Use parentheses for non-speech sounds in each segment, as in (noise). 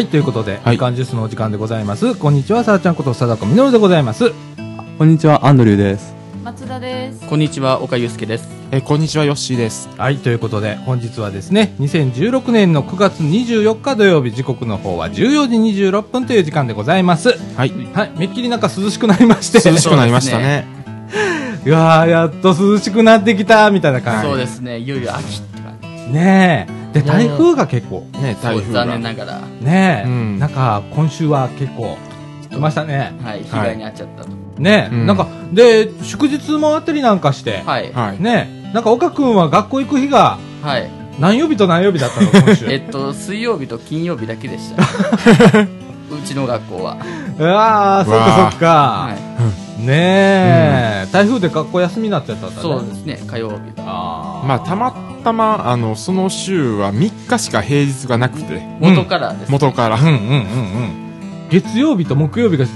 はい、ということで、はいみかんジュースのお時間でございます。こんにちは、さあちゃんこと貞子みのるでございます。こんにちは、アンドリューです。松田です。こんにちは、岡祐介です。えこんにちはヨッシーですはい、ということで、本日はですね、2016年の9月24日土曜日、時刻の方は14時26分という時間でございます。はいはい、めっきりなんか涼しくなりまして。涼しくなりましたね (laughs) いやー、やっと涼しくなってきた、みたいな感じ。そうですね、いよいよ秋って感じ。ねえ。で、台風が結構、ね台風残念ながら、ねえ、うんなんか、今週は結構、来ましたね。はい、被害に遭っちゃったと。ねえ、うんなんか、で、祝日もあったりなんかして、はい。はいねえ、なんか岡君は学校行く日がはい。何曜日と何曜日だったの、今週。(laughs) えっと、水曜日と金曜日だけでした。(laughs) うちの学校は。うわー、そっかそっか。はい。ねえ、台風で学校休みになっちゃったんだね。そうですね、火曜日が。あー。まあたまたまあのその週は3日しか平日がなくて。元からです。元から。うんうんうんうん。月曜日と木曜日が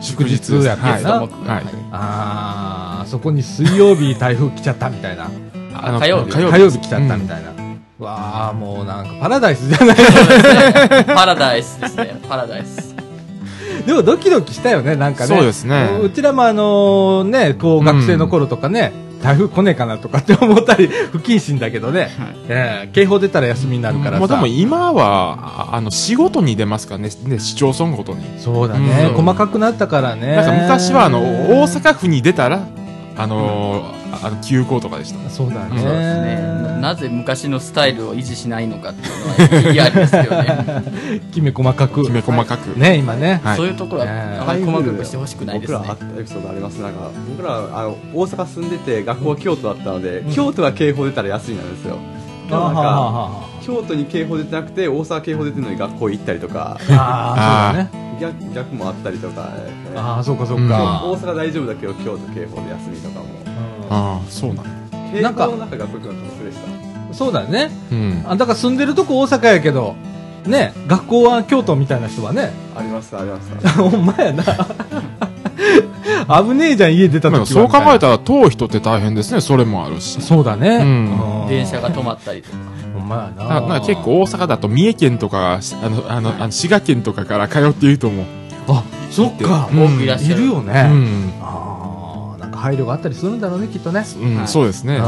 祝日やったはい。はい。あー、そこに水曜日台風来ちゃったみたいな。あの火曜日。火曜日。火曜日来ちゃったみいたいな。わあ、もうなんかパラダイスじゃない。パラダイスですね、パラダイス。(laughs) でもドキドキしたよね、なんかね。そうですね。うちらもあのね、こう学生の頃とかね、台風来ねえかなとかって思ったり、不謹慎だけどね、ええ警報出たら休みになるからさ。まあでも今はああの仕事に出ますからねね市町村ごとに。そうだね、うん。細かくなったからね。なんか昔はあの大阪府に出たらあのーあの休校とかでしたそうだね。そうですね。なぜ昔のスタイルを維持しないのかっていうのは。(laughs) きめ細かく。きめ細かくね、今ね。はいそういうところはねあまり細かくしてほしくないですね僕ら。あったエピソードありますなんか僕らあの大阪住んでて学校は京都だったので、京都が警報出たら休みなんですよなんか京都に警報出てなくて大阪警報出てるのに学校行ったりとかああ、そうだね。逆逆もあったりとか、えーああ、そうかそううんか。大阪大丈夫だけど京都警報で休みとかもうんああそうなんだ警なんか報の中学校行くの楽しでしたそうだね。うんあだから住んでるとこ大阪やけど、ね、学校は京都みたいな人はね、ありましたありました (laughs) ほんまやな。危ねえじゃん、家出た時はまあそう考えたたら遠い人って大変ですねそれもあるしそうだね。うんうん電車が止まったりとか。ほんまやなな。結構大阪だと三重県とかあのあのあの滋賀県とかから通っていると思うあ、そっか。うん多くいらっしゃる。いるよね。うん、あ配慮があったりするんだろうね、きっとね。うんはい。そうですね。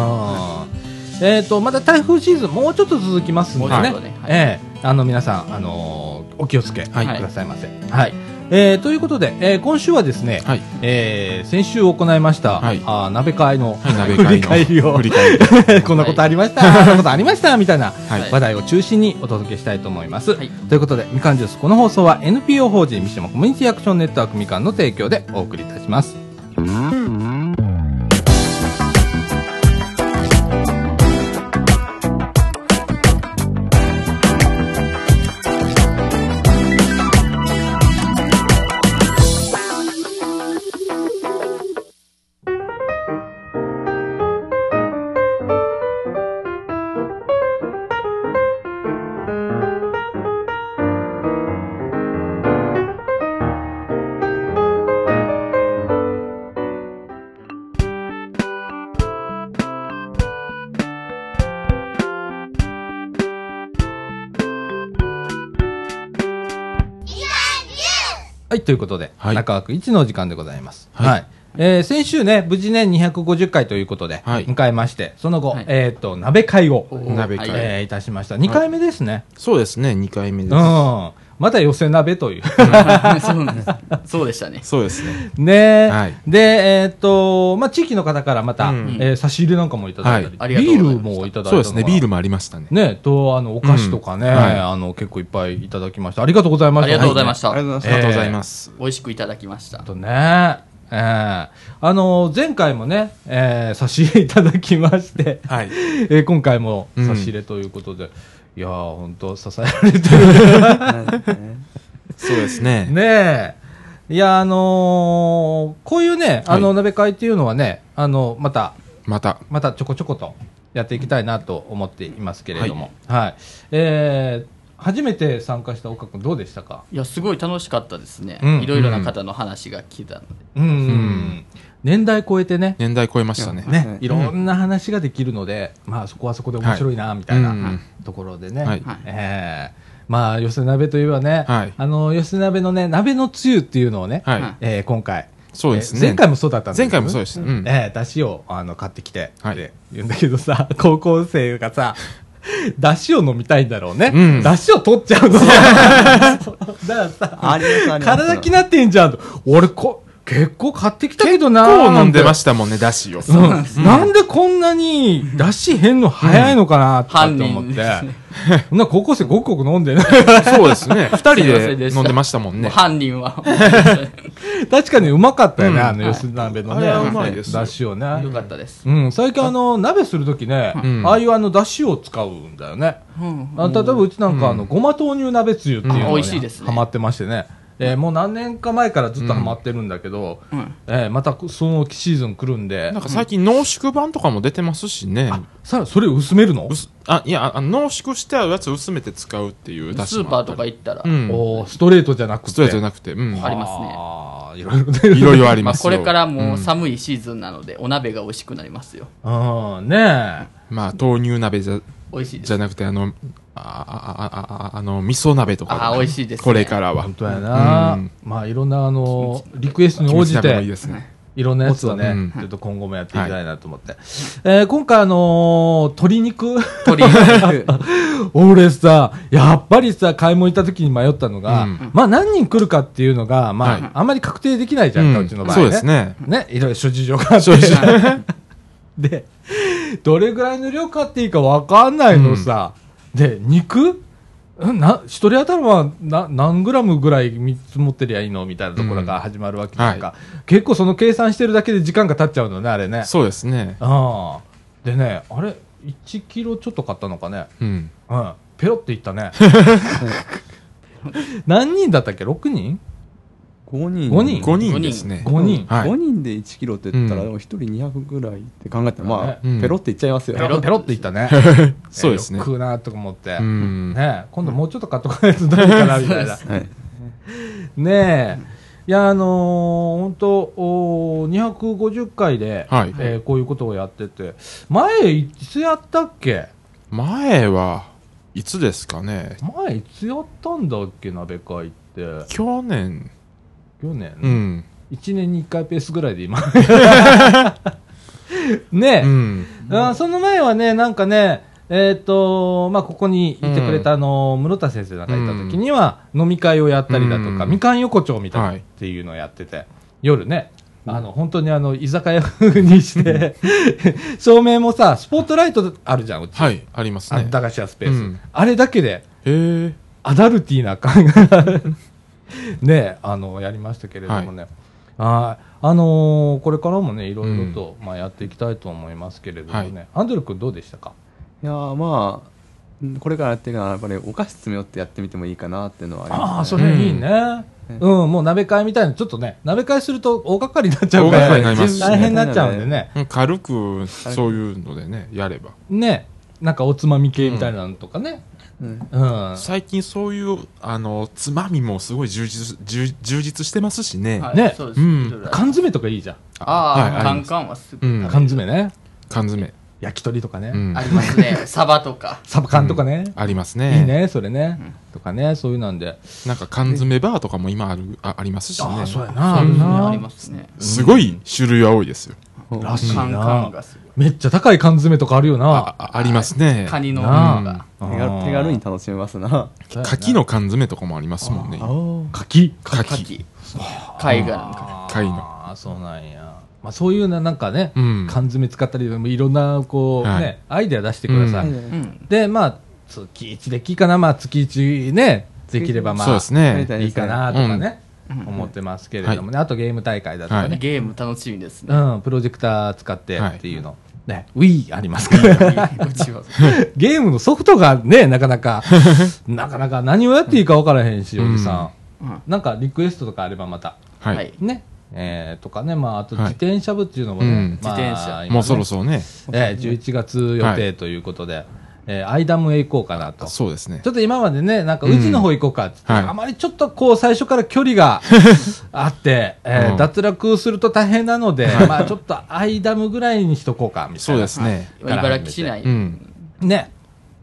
えっ、と、まだ台風シーズン、もうちょっと続きますんでね。ねはい。ええ。あの、皆さん、あのーお気をつけくはい。ださいませ。はい。えーということで、えー今週はですね、はい。えー先週行いました、はい。あー鍋会の、はい (laughs) 鍋振り会の返り。を (laughs) こんなことありました、こんなことありましたみたいなはい。話題を中心にお届けしたいと思います。はい。ということで、みかんジュース、この放送は NPO 法人三島コミュニティアクションネットワークみかんの提供でお送りいたします。ということで、はい中枠1の時間でございます？は。はいいえー先週ね、無事ね、250回ということで、はい迎えまして、その後、はいえっ、と、鍋会を、鍋会、はいえーいたしました。2回目ですね。そうですね2回目です、うん。また寄せ鍋という。(laughs) そうそうでしたね。そうですね。ね、はい。で、えっ、と、まあ、地域の方からまた、うん。えー差し入れなんかもいただいたり、はい。ありがとうビールございましたもいただいたそうですね。ビールも。もありましたね。ね、と、あの、お菓子とかね、うん。はい。あの、結構いっぱいいただきました。ありがとうございました。ありがとうございました。ありがとうございまありがとうございます、美味しくいただきました。とね、えー。あの前回もね、えー差し入れいただきまして、はい。えー今回もうん。差し入れということで、いやー、本当支えられてる。そうですね (laughs) ねえ。いや、あのーこういうね、あの、はい鍋会っていうのはね、あの、また、またまたちょこちょことやっていきたいなと思っていますけれども、はい。えー初めて参加した岡君どうでしたか？いや、すごい楽しかったですね。うんいろいろな方の話が聞いたので。うん。ん年代超えてね、年代超えましたね。ね、はいいろんな話ができるので、まあそこはそこで面白いな、みたいなところでね。はいえーまあ、寄せ鍋といえばね、はいあの、寄せ鍋のね、鍋のつゆっていうのをね、はい。はいえー今回、そうですね。えー前回もそうだったんです前回もそうでした。うん。えー、だしを、あの、買ってきて、はいって言うんだけどさ、(laughs) 高校生がさ、だしを飲みたいんだろうね。うんだしを取っちゃうの。(laughs) だからさ、体気なってんじゃんと。俺こ、結構買ってきたけどなこう飲んでまししたもんね、だしを。うん、なんでこんなに、だし変の早いのかなって思って。(laughs) んな高校生ごくごく飲んでね。そうですね。(laughs) 二人で飲んでましたもんね。犯人は。(laughs) 確かにうまかったよね、うんあの、吉田鍋のね。うまいですだしをね。よかったです。うん、最近あの、鍋するときね、うんああいうあの、だしを使うんだよね。あ例えばうちなんかあの、うんごま豆乳鍋つゆっていうのうんが、美味しいですねハマってましてね。えーもう何年か前からずっとハマってるんだけど、うんえーまたそのシーズン来るんでなん、か最近濃縮版とかも出てますしね。さあ、それ薄めるの？薄あ、いや、あ濃縮してあるやつを薄めて使うっていうスーパーとか行ったら、うん。おーストレートじゃなくて。ストレートじゃなくて、うん。ありますねいろいろね。(laughs) いろいろありますよ。これからもううん寒いシーズンなので、お鍋が美味しくなりますよ。うん、ねえ。まあ、豆乳鍋じゃ、美味しいじゃ。なくて、あの、あ、あ、あ、あ、あの、味噌鍋とか。あー美味しいですねこれからは本。当やな、うんまあいろんなあの、リクエストに応じてで、すね。いろんなやつをね、うんちょっと今後もやっていきたいなと思って。えー今回あのー鶏肉？鶏 (laughs) 俺さ、やっぱりさ、買い物行った時に迷ったのが、うんまあ何人来るかっていうのが、まあ、はいあんまり確定できないじゃんか、うちの場合ね。そうですね。ね、いろいろ諸事情があって。(laughs) で、どれぐらいの量買っていいかわかんないのさ。で、肉？んな、一人当たりはな何グラムぐらい見積もってりゃいいのみたいなところが始まるわけなんか、は結構その計算してるだけで時間が経っちゃうのね、あれね。そうですね。ああ。でね、あれ、1キロちょっと買ったのかね？うん。うん。ペロっていったね。(laughs) 何人だったっけ ?6 人？5人。五人5人ですね。?5 人。はい5人で1キロって言ったら、うんでも1人200ぐらいって考えたら、まあ、うんペロっていっちゃいますよ。ペロペロっていったね。(laughs) そうですね食うなとか思って。うん。ね今度もうちょっと買っとかないとダメかな、みたいな。(laughs) はい。ねえ。いや、あのー、本当おー250回で、はいえーこういうことをやってて、前、いつやったっけ？前は、いつですかね。前、いつやったんだっけ、鍋会って。去年。去年、うん。1年に1回ペースぐらいで今。(laughs) ねえ、うん。あその前はね、なんかね、えっ、と、まあ、ここにいてくれた、あの、室田先生なんかいた時には、飲み会をやったりだとか、うんみかん横丁みたいなはいっていうのをやってて、夜ね、あの、本当にあの、居酒屋風にして、(laughs) 照明もさ、スポットライトあるじゃん、うち。はい、ありますね。あ駄菓子屋スペース、うんあれだけで。アダルティーな感が、(laughs) ね、あの、やりましたけれどもね。はい。あのーこれからもね、いろいろと、まあ、やっていきたいと思いますけれどもね。はいアンドル君どうでしたか？いやーまあ、うんこれからやっていくのは、やっぱりお菓子詰め寄ってやってみてもいいかなっていうのはあります、ね。ああ、それいいね。うん、もう鍋会みたいな、ちょっとね、鍋会すると大掛かりになっちゃうか大掛ら、かりになりますし大変になっちゃうんでね。うん軽く、そういうのでね、やれば。ね、なんかおつまみ系みたいなのとかね。うんうん。最近そういう、あの、つまみもすごい充実、充充実してますしね。はいねそうです。うんいろいろあり缶詰とかいいじゃん。あはいありますカンはすぐうん食べ缶詰ね。缶詰。焼き鳥とかね。うんあ。りますね。(laughs) サバとか。サバ缶とかね。ありますいね。いね、それね。とかね、そういうなんで。なんか缶詰バーとかも今ある、あありますしね。ああ、そうやな。そうですね。なありますね。すごい種類は多いですよ。らしいな。がすごい。めっちゃ高い缶詰とかあるよな。ああありますね。カニのなあものが。手軽手軽に楽しめますな。そうやな牡蠣の缶詰とかもありますもんね。柿？牡カ蠣。キ。貝殻のか貝のああ、そうなんや。まあそういうな、なんかね、うん缶詰使ったり、いろんな、こう、はいね、アイデア出してください。うんうん。で、まあ、月1でいいかな、まあ月1ね、できればまあ、そうですね。はいいいかなとかね、うん思ってますけれどもね、あとゲーム大会だとかね、ゲーム楽しみですね。うん、プロジェクター使ってっていうの。ね、Wii ありますから。(laughs) うちは。(laughs) ゲームのソフトがね、なかなか、(laughs) なかなか何をやっていいか分からへんし、おじさん。うんなんかリクエストとかあればまた。はい。はい。ね。えー、とかね、まあ、あとはい自転車部っていうのもね、うんまあ自転車もうそろそろね。えー、11月予定ということで、えーアイダムへ行こうかなと。そうですね。ち。ょっと今までね、なんか宇治の方行こうかって言って、はい。あまりちょっとこう最初から距離が (laughs) あって、えーうん。脱落すると大変なので、まあちょっとアイダムぐらいにしとこうか、みたいな。そうですね。茨城市内、うん。ね。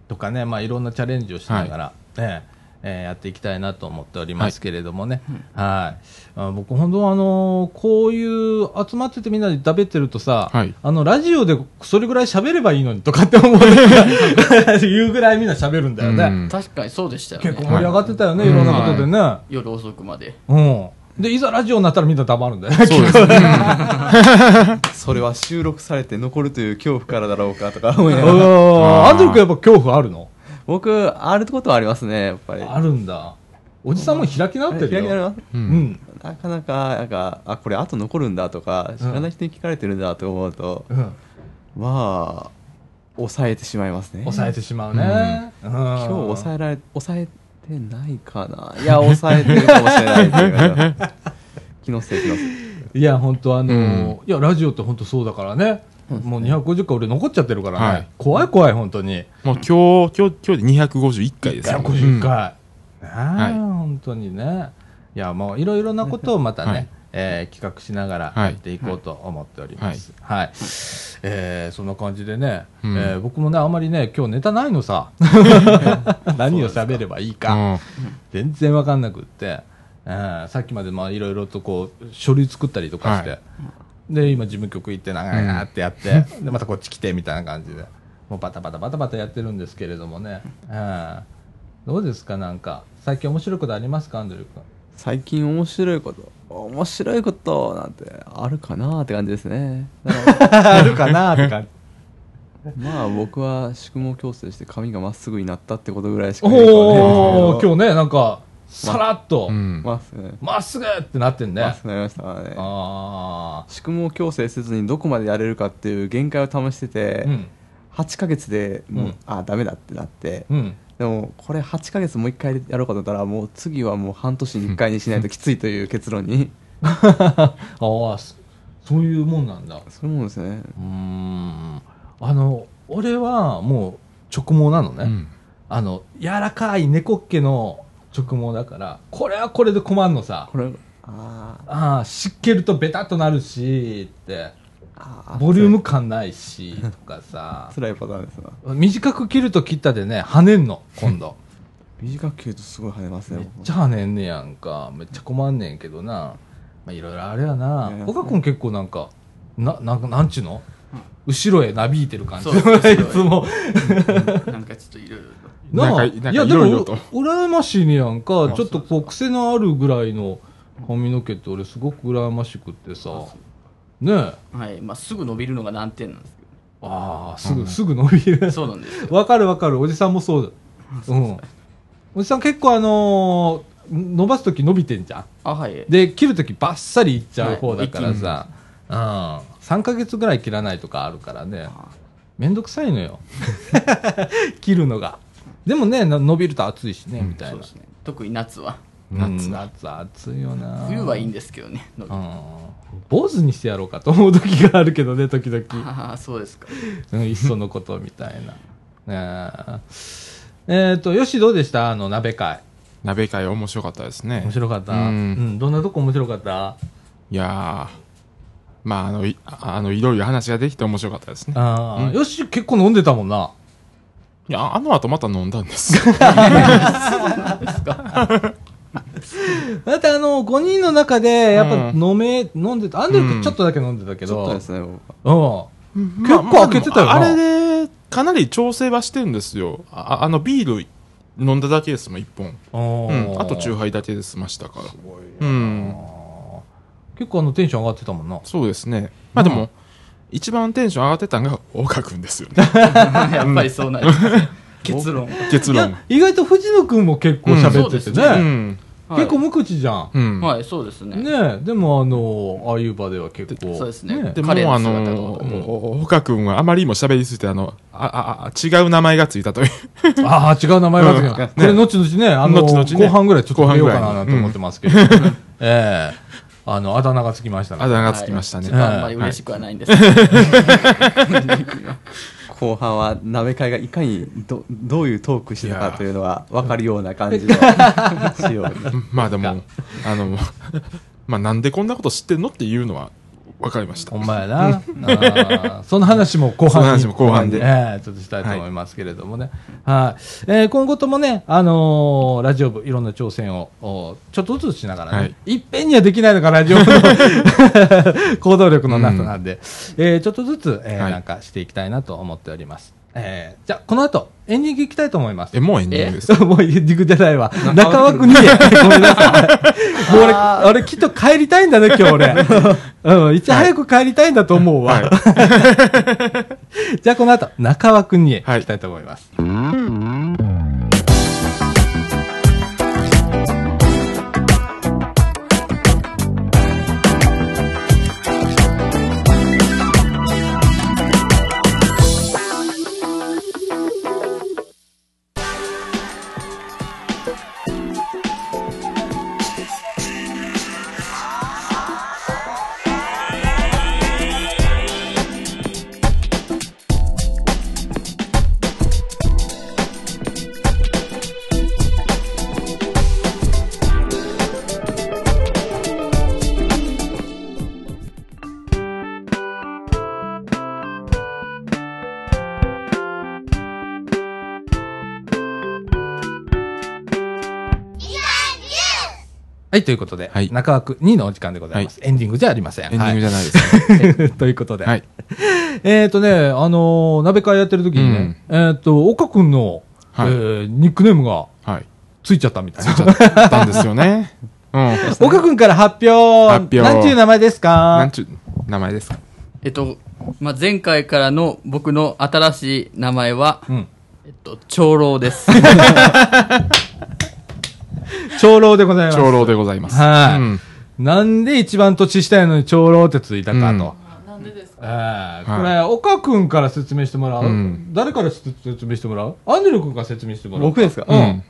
とかね、まあい。ろんなチャレンジをしながら、ねえーやっていきたいなと思っておりますけれどもね。はい。あ僕本当はあのーこういう集まっててみんなで食べてるとさ、はいあの、ラジオでそれぐらい喋ればいいのにとかって思う。(laughs) 言うぐらいみんな喋るんだよね。うん確かにそうでしたよね結構盛り上がってたよね、はいいろんなことでね。夜遅くまでうん。で、いざラジオになったらみんな黙るんだよね。そうですね。(laughs) (laughs) それは収録されて残るという恐怖からだろうかとか思いなうがら。んアンドル君やっぱ恐怖あるの？僕、あることはありますね、やっぱり。あるんだ。おじさんも開き直ってるよ。開き直りますう。うんん。なかなか、なんか、あ、これ後残るんだとか、知らない人に聞かれてるんだと思うと、うん。まあ、抑えてしまいますね。抑えてしまうね。うん。今日抑えられ、抑えてないかな。いや、抑えてるかもしれない (laughs) 気のせい、気のせい。いや、本当あのーいや、ラジオって本当そうだからね。もう250回俺残っちゃってるからね。はい怖い怖い、本当に。もう今日、今日、今日で251回ですよ。150回。ねえ、はい本当にね。いや、もういろいろなことをまたね、はいえー企画しながらはいやっていこうと思っております。はい。えーそんな感じでね、うんえー僕もね、あんまりね、今日ネタないのさ。(laughs) 何を喋ればいいか。うん全然わかんなくって、えーさっきまでまあいろいろとこう書類作ったりとかして、はいで今事務局行って長々ってやって、でまたこっち来てみたいな感じで。もうバタバタバタバタやってるんですけれどもね、えーどうですか？なんか最近面白いことありますか？アンドリュー君。最近面白いこと、面白いことなんてあるかなって感じですね。(laughs) あるかなって感じ。ら (laughs) まあ僕は宿毛矯正して髪がまっすぐになったってことぐらいしかないおですけど。今日ねなんかさらっと。うん。まっすぐね。まっすぐってなってんね。まっすぐなりましたからね。あ宿毛矯正せずにどこまでやれるかっていう限界を試してて、あうん。8ヶ月でもう、うん。あダメだってなって、うん。でもこれ8ヶ月もう一回やろうかと思ったらもう次はもう半年に1回にしないときついという結論に。(laughs) ああそそういうもんなんだ。そういうもんですね。うーん。あの俺はもう直毛なのね、うん。あの柔らかい猫っ毛の直毛だからこれはこれで困んのさ。これあー。ああ湿気るとベタっとなるしって。ボリューム感ないしとかさ。(laughs) 辛いパターンですな短く切ると切ったでね跳ねんの今度。(laughs) 短く切るとすごい跳ねますねめっちゃ跳ねんねやんか。めっちゃ困んねんけどな。まあいろいろあれやな。岡君結構なんかななんかなんちゅうの？後ろへなびいてる感じ。そうそう (laughs) いつも。なんかちょっといろいろ。となあいやでも羨ましいねやんか。あちょっとこう癖のあるぐらいの髪の毛って俺すごく羨ましくってさ。ねえ。はい。まあ、すぐ伸びるのが難点なんですけああすぐ、すぐ伸びる。ど (laughs) そうなんですよ。わかるわかる。おじさんもそう。(laughs) だうん。おじさん結構あのー伸ばす時伸びてんじゃん。あはい。で切る時バッサリいっちゃう方だからさ、うん、3ヶ月ぐらい切らないとかあるからね。めんどくさいのよ。(laughs) 切るのがでもねな伸びると暑いしね、みたいな。ね。特に夏は。夏夏暑いよな。冬はいいんですけどね。坊主にしてやろうかと思う時があるけどね時々、ああそうですか。うん、いっそのことみたいな。(laughs) ねえ。えっとよしどうでした？あの鍋会。鍋会面白かったですね。面白かった、ううん。んどんなとこ面白かった？いやー、まあ、あの、いああの、いろいろ話ができて面白かったですね。ああ、うん。よし結構飲んでたもんないや、あの後また飲んだんです。(laughs) だってあの、5人の中で、やっぱうん飲め、飲んでた。アンドリューうん君ちょっとだけ飲んでたけちょっど。とですね僕はうん。結構開けてたよなあれで、かなり調整はしてるんですよ。ああの、ビール飲んだだけですもん、一本。うん。あと、チューハハイだけで済ましたから。うん。結構あの、テンション上がってたもんな。そうですね。まあでも、一番テンション上がってたのが、大川くんですよね。(laughs) やっぱりそうなりますね結論結論。、意外と藤野君も結構喋っててうんそう。ん。はい結構無口じゃん。うん。はいそうですねねえ、でもあの、ああいう場では結構。そうですねでも、あの、お岡くんはあまりにも喋りすぎて、あの、あ、あ、あ違う名前がついたという。ああ、違う名前がついうんた。これ、後々ね、あの、後々ね後半ぐらいちょっと出ようかないなんて思ってますけど。ええ。あの、あだ名がつきましたね。あだ名がつきましたね。はいあんまり嬉しくはないんですけど (laughs) 後半は鍋会がいかにどどういうトークしてたかというのが分かるような感じの (laughs) 仕様にまあでも、あの、まあなんでこんなこと知ってんのっていうのは分かりました。ほんまやな。あーその話も後半に。その話も後半でええちょっとしたいと思いますけれどもね。はい。えー今後ともね、あのーラジオ部、いろんな挑戦を、おちょっとずつしながらね、はいい、っぺんにはできないのがラジオ部の (laughs) 行動力のなさなんで、えーちょっとずつ、えーはいなんかしていきたいなと思っております。えーじゃあ、この後、エンディングいきたいと思いますえ、。もうエンディングです。もうエンディングじゃないわ。中枠に、(laughs) ごめんなさい。もう俺、俺きっと帰りたいんだね、今日俺。(laughs) うん、いち早く帰りたいんだと思うわ。(laughs) じゃあこの後、中枠に行きたいと思います。はい、ということで、はい中枠2のお時間でございます。エンディングじゃありません。エンディングじゃゃないですね。はい、ということで。はい。(laughs) えっ、とね、あのー鍋会やってる時にね、えっ、と、岡くんの、はいえーニックネームがはい。ついちゃったみたいな。ちゃったんですよね。(laughs) うん。岡くんから発表発表なんていう名前ですか？なんちゅう名前ですか？えっと、まあ、前回からの僕の新しい名前は、うん。えっと、長老です。(laughs) (laughs) 長老でございます。長老でございます。はい。うん。なんで一番年下やのに長老ってついたかと。うん。なんでですか？ええはい。これ、岡くんから説明してもらう、うん。誰から説明してもらう？アンジェル君から説明してもらう？僕ですか？うん。うん。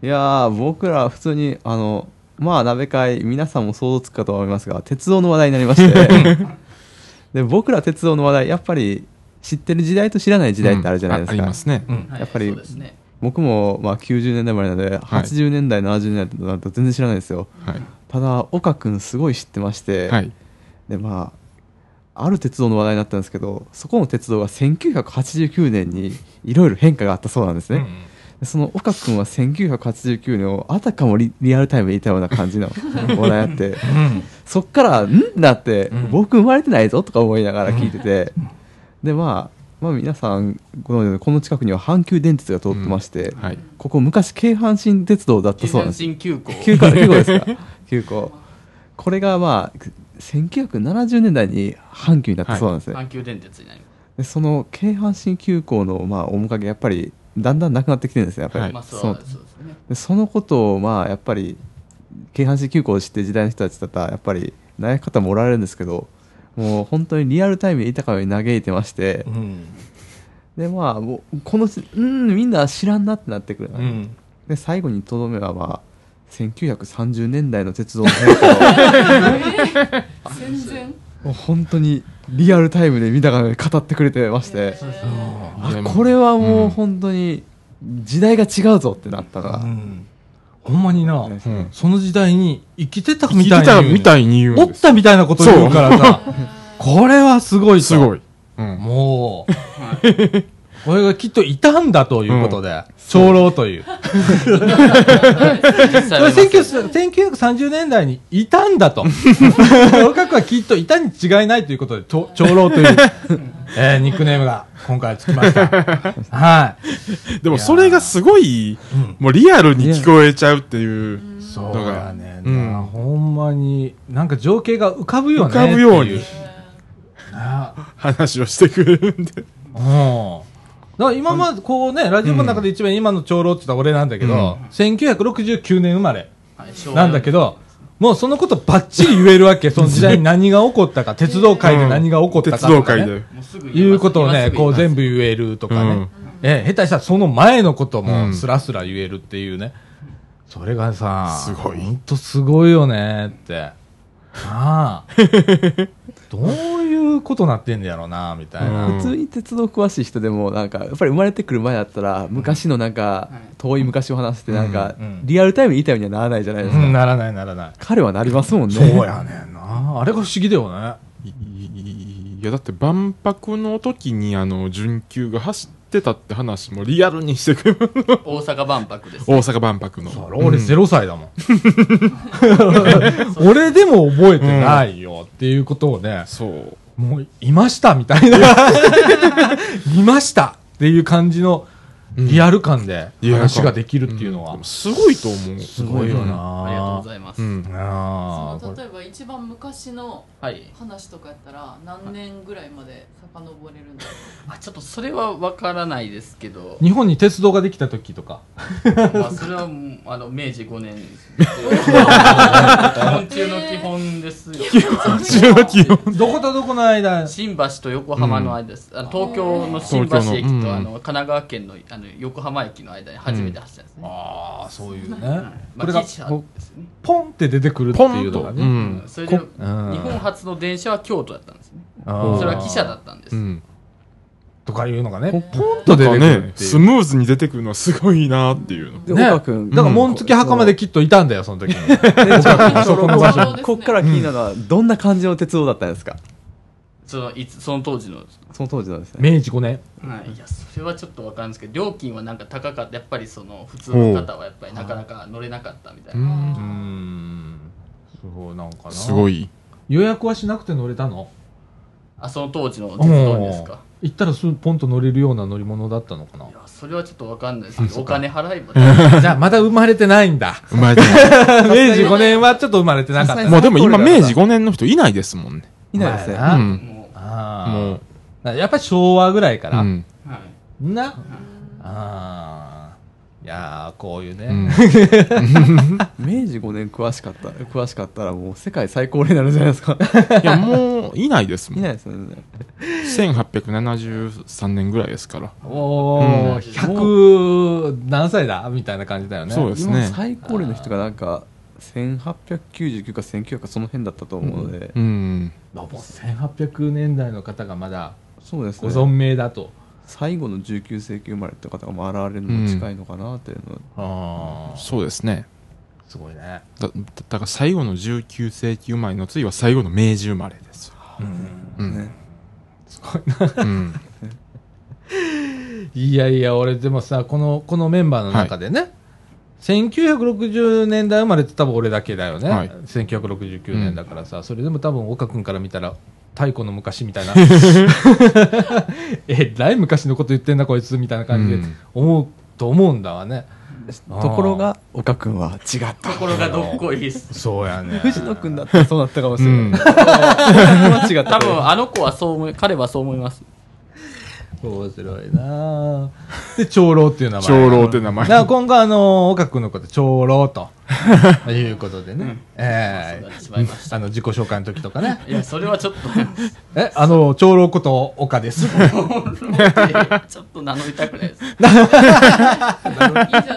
いやー僕ら普通にあのまあ鍋会皆さんも想像つくかと思いますが鉄道の話題になりまして。(laughs) で僕ら鉄道の話題やっぱり知ってる時代と知らない時代ってあるじゃないですか、うん。あありますね。やっぱりね。僕もまあ90年代までなので、80年代70年代となると全然知らないですよはい。ただ岡君すごい知ってまして、はい。でまあある鉄道の話題になったんですけどそこの鉄道が1989年にいろいろ変化があったそうなんですね、でその岡君は1989年をあたかもリリアルタイムでいたような感じの (laughs) 話題あってうん。そっから「ん?」だって、うん僕生まれてないぞとか思いながら聞いてて、でまあまあ皆さんご存知のこの近くには阪急電鉄が通ってまして、はい。ここ昔京阪神鉄道だったそうなんです。新急行。急行急行ですか？急行これがまあ1970年代に阪急になったそうなんですね、阪急電鉄になりまでその京阪神急行のまあ面影やっぱりだんだんなくなってきてるんですねやっぱり、はい。す。まあ、そうそのことをまあやっぱり京阪神急行を知ってる時代の人たちだったらやっぱり悩み方もおられるんですけどもう本当にリアルタイムでいたかに嘆いてまして。うん。でまあもうこのうんみんな知らんなってなってくる、うん。で最後にとどめはまあ1930年代の鉄道の変化を全然。もう本当にリアルタイムで見たかのように語ってくれてまして、これはもううん本当に時代が違うぞってなったのが、うんほんまにな、ねうん。その時代に生きてたみたいにたみたいに言うんおっ。たみたいなこと言うからさ、これはすごいとすごい。うん。もう、これがきっといたんだということで、長老という。実際あります19 1930年代にいたんだと。岡君はきっといたに違いないということで、と (laughs) 長老という、えーニックネームが今回つきました。(laughs) はい。でもそれがすごい、もうリアルに聞こえちゃうっていうそうだね、うんほんまに、なんか情景が浮かぶよね。浮かぶように話をしてくれるんで。うん。だから今までこうね、ラジオの中で一番今の長老って言ったら俺なんだけど、1969年生まれなんだけど、もうそのことばっちり言えるわけ。その時代に何が起こったか、鉄道界で何が起こったか鉄とか、ね道界で。いうことをね、こう全部。部言えるとかね。うんええ、下手したらその前のことうんもスラスラ言えるっていうね。それがさ、すごいほんとすごいよねって。ああ。どういうことなってんねやろな、みたいな。うん普通に鉄道詳しい人でもなんかやっぱり生まれてくる前だったら昔のなんかはい遠い昔を話してなんかリアルタイムにいたようにはならないじゃないですか、うん、ならないならない。彼はなりますもんねそうやねんな。あれが不思議だよね。いいいやだって万博の時にあの準急が走ってたって話もリアルにしてくる大阪万博です。大阪万博のそう俺0歳だもん。(laughs) 俺でも覚えてないよっていうことをね、そうもう、いましたみたいな。(laughs) いましたっていう感じのリアル感で話ができるっていうのは。ん、すごいと思う。すごいようんな。ありがとうございます。うん。あその例えば一番昔のはい。話とかやったら何年ぐらいまで遡れるんだろう？あ、ちょっとそれはわからないですけど、日本に鉄道ができた時とか。まあ、それはあの、明治5年。基本中の基本ですよ。(laughs) 中の基本。どことどこの間、新橋と横浜の間です。あの東京の新橋駅と、あの、神奈川県の、あの、横浜駅の間に初めて走ったんですね。ああ、そういうね。まあ、これが汽車ですね。ポンって出てくるっていうのがね。うんそれで、日本初の電車は京都だったんですね。それは汽車だったんです。うんとかいうのがね、ポンと出てくる。スムーズに出てくるのはすごいなっていうのでね岡君だから、門付き墓まできっといたんだよ、その時に。(laughs) そこ場所こっから気になるのはどんな感じの鉄道だったんですか？その、いつ、その当時の、その当時のですね。明治5年。はい、いやそれはちょっとわかるんですけど料金はなんか高かった。やっぱりその普通の方はやっぱりなかなか乗れなかったみたいな、うーん。そう、なんかな。すご。い。予約はしなくて乗れたの？あその当時の鉄道にですか？行ったらすぐポンと乗れるような乗り物だったのかな。いやそれはちょっとわかんないですけどお金払えば。(laughs) じゃあ、まだ生まれてないんだ。生まれてない。(laughs) 明治5年はちょっと生まれてなかった。もうでも今明治5年の人いないですもんね。いないですね。まあな。うん。もああ。もうやっぱり昭和ぐらいから。うんな。ああ。いやー、こういうね。うん (laughs) 明治5年詳しかった詳しかったらもう世界最高齢になるじゃないですかいやもういないですもんいないですよね1873年ぐらいですからおうんー、100何歳だ？みたいな感じだよね。今そうですね最高齢の人がなんか1899か1900かその辺だったと思うので、うん。もう1800年代の方がまだそうですね。ご存命だと。最後の19世紀生まれって方がまあ現れるのも近いのかなっていうのは、ああ。そうですね。すごいね。だだから最後の19世紀生まれの次は最後の明治生まれですよ。うん。ねうん。(laughs) いやいや、俺でもさ、この、このメンバーの中でね、1960年代生まれって多分俺だけだよね。はい。1969年だからさ、それでも多分岡君から見たら、太古の昔みたいな、(laughs) (laughs) えらい昔のこと言ってんだこいつみたいな感じでうん。思うと思うんだわね。ところが岡君は違った。ところがどっこいですそうやね。藤野君だったらそうなったかもしれない、うん。(laughs) 多分あの子はそう思い彼はそう思います面白いな。で、長老っていう名前。長老って名前。だから今後あの、岡君のこと長老と、(laughs) いうことでね。ええあの、自己紹介の時とかね。いやそれはちょっと。え、あの、長老こと岡です。(laughs) ちょっと名乗りたくないです。いいじゃ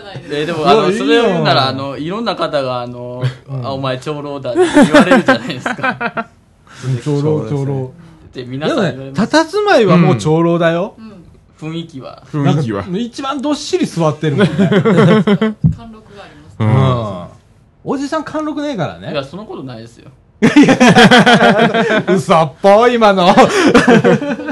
ない。ですかえーでもあのそれを言うならあのいろんな方があの、あお前長老だって言われるじゃないですか。(laughs) 長老、長老。で皆でもね、さん言われます佇まいはもう長老だよ。うん雰囲気は雰囲気はなんか一番どっしり座ってるもんね。(laughs) 貫禄がありますううんん。おじさん貫禄ねえからいやね。そんなことないですよ嘘っぽい、今の。(laughs)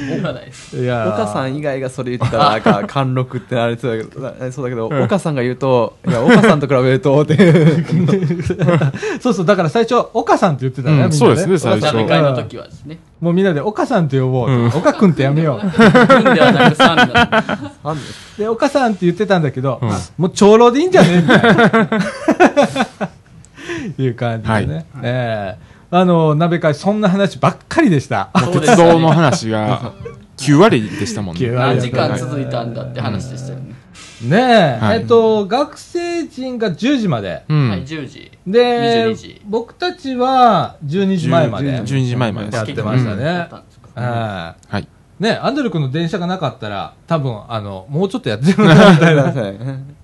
たいな僕はないです。いや岡さん以外がそれ言ったらなんか (laughs) 貫禄ってなりそうだけどなそうだけど、岡さんが言うといや岡さんと比べるとって (laughs) そうそう、だから最初、岡さんって言ってたね。うん。みんなそうですね最初。の時はですね。もうみんなで岡さんって呼ぼうと。うん。岡くんってやめよう。君ではなくさんだなんですで、岡さんって言ってたんだけど、うん。もう長老でいいんじゃねみたいな。(laughs) いう感じでね。はい。ええあの、鍋会、そんな話ばっかりでした。鉄道の話が9割でしたもんね。9割。何時間続いたんだって話でしたよね、ねえ、はい。えっと、学生陣が10時まで。うん。はい10時。で22時、僕たちは12時前まで10 12時前まで。やってましたね。ははい。い。ねアンドル君の電車がなかったら、多分、あの、もうちょっとやってるな、みたいな。(laughs)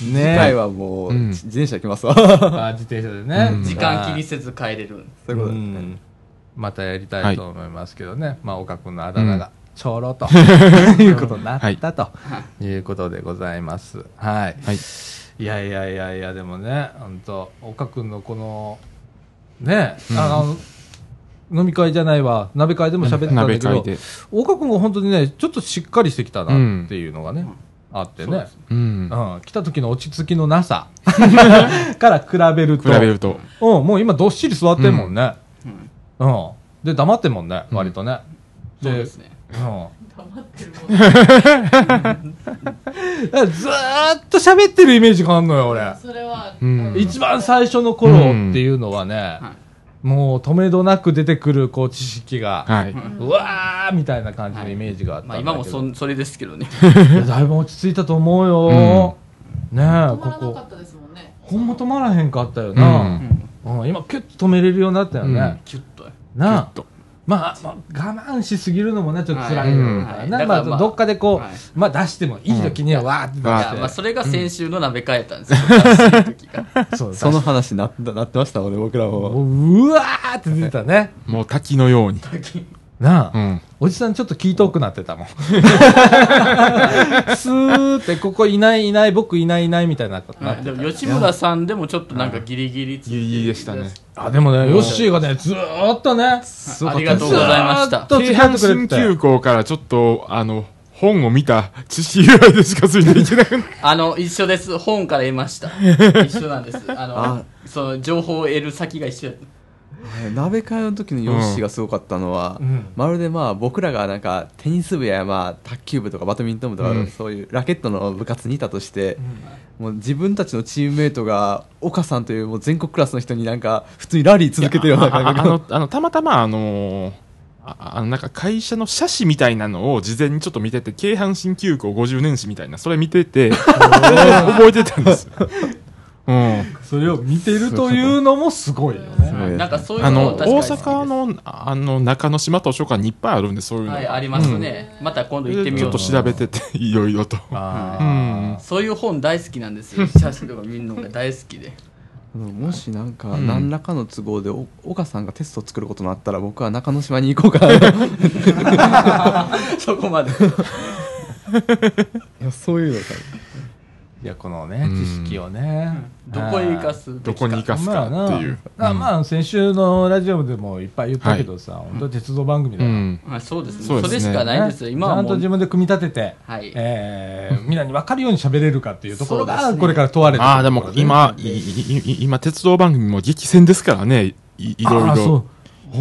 次ね回はもう、うん。自転車行きますわ。あ自転車でね、うん。時間気にせず帰れる。そういうこと。ですね。うん。またやりたいと思いますけどね、まあ岡君のあだ名がちょろと、(laughs) いうことになったと。い。うことでございます。はい、はい。いやいやいやいやでもね本当岡君のこのね、うん。あの飲み会じゃないわ。鍋会でも喋ってたんだけど鍋会で。岡君が本当にねちょっとしっかりしてきたなっていうのがね、あってね、うん。うん、来た時の落ち着きのなさ。(laughs) から比べる比とべると。うん、もう今どっしり座ってんもんね。うん。で、黙ってんもんね、うん。割とね。そうですね。うん。黙ってるもんだからずーっと喋ってるイメージがあんのよ、俺。それは、うん。一番最初の頃っていうのはね、はもう止めどなく出てくる、こう、知識が、はい。うわーみたいな感じのイメージがあったんだけど。まあ今もそんそれですけどねだいぶ落ち着いたと思うよ。ねえ、止ここまらなか。ったですもんねほんま止まらへんかったような。ん。うん、今、キュッと止めれるようになったよね。キュッとなあと。まあ、まあ、我慢しすぎるのもね、ちょっと辛いはいようんなはいまあ、だからまあどっかでこう、はいまあ出してもいい時にはわーってうんい出して。やまあそれが先週の鍋会やったんですよ (laughs) そうその話なったなってましたもんね、僕らもも。う、うわーって出てたね。もう滝のように。なあ、うん。おじさんちょっと気遠くなってたもん。(laughs) スーって、ここいないいない、僕いないいないみたいな。ことなってたでも吉村さんでもちょっとなんかギリギリギリギリでしたね。あ、でもね、ヨッシーがね、ずーっとね、ありがとうございましたずーっと付き合ってくれて京阪神たよ急行からちょっと、あの、本を見た知識ぐらいでしかついていけなくな (laughs) あの一緒です。本から得ました。一緒なんです。あのあ。その情報を得る先が一緒。や鍋会の時のヨッシーがすごかったのは、うん。まるでまあ僕らがなんかテニス部やまあ卓球部とかバドミントン部とか、うん。そういうラケットの部活にいたとして、もう自分たちのチームメイトが岡さんというもう全国クラスの人になんか普通にラリー続けてるような感覚ああの、あの、たまたま、あのーあなんか会社の写真みたいなのを事前にちょっと見てて、京阪神急行50年史みたいな、それ見てて、(laughs) 覚えてたんです。それを見てるというのもすごいよね。はい。なんかそういうあの、大阪の、あの、中之島図書館にいっぱいあるんで、そういうの。はいありますね、また今度行ってみようちょっと調べてて、いろい。ろと。そういう本大好きなんですよ。写真とか見るのが大好きで。あのもしなんかうん。何らかの都合でお岡さんがテストを作ることになったら僕は中之島に行こうかな。い (laughs) そこまで。やそういうのかいや、このね、うん。知識をね。どこへ生かす？どこに生かすかっていう。まあまあ、先週のラジオでもいっぱい言ったけどさ、本当に鉄道番組だよ。うん。あそうですね。そうですね。それしかないんですよ、今はちゃんと自分で組み立てて、はい。えー、みんなに分かるように喋れるかっていうところが、これから問われてくるああ、でも今、今、鉄道番組も激戦ですからね、いいろいろ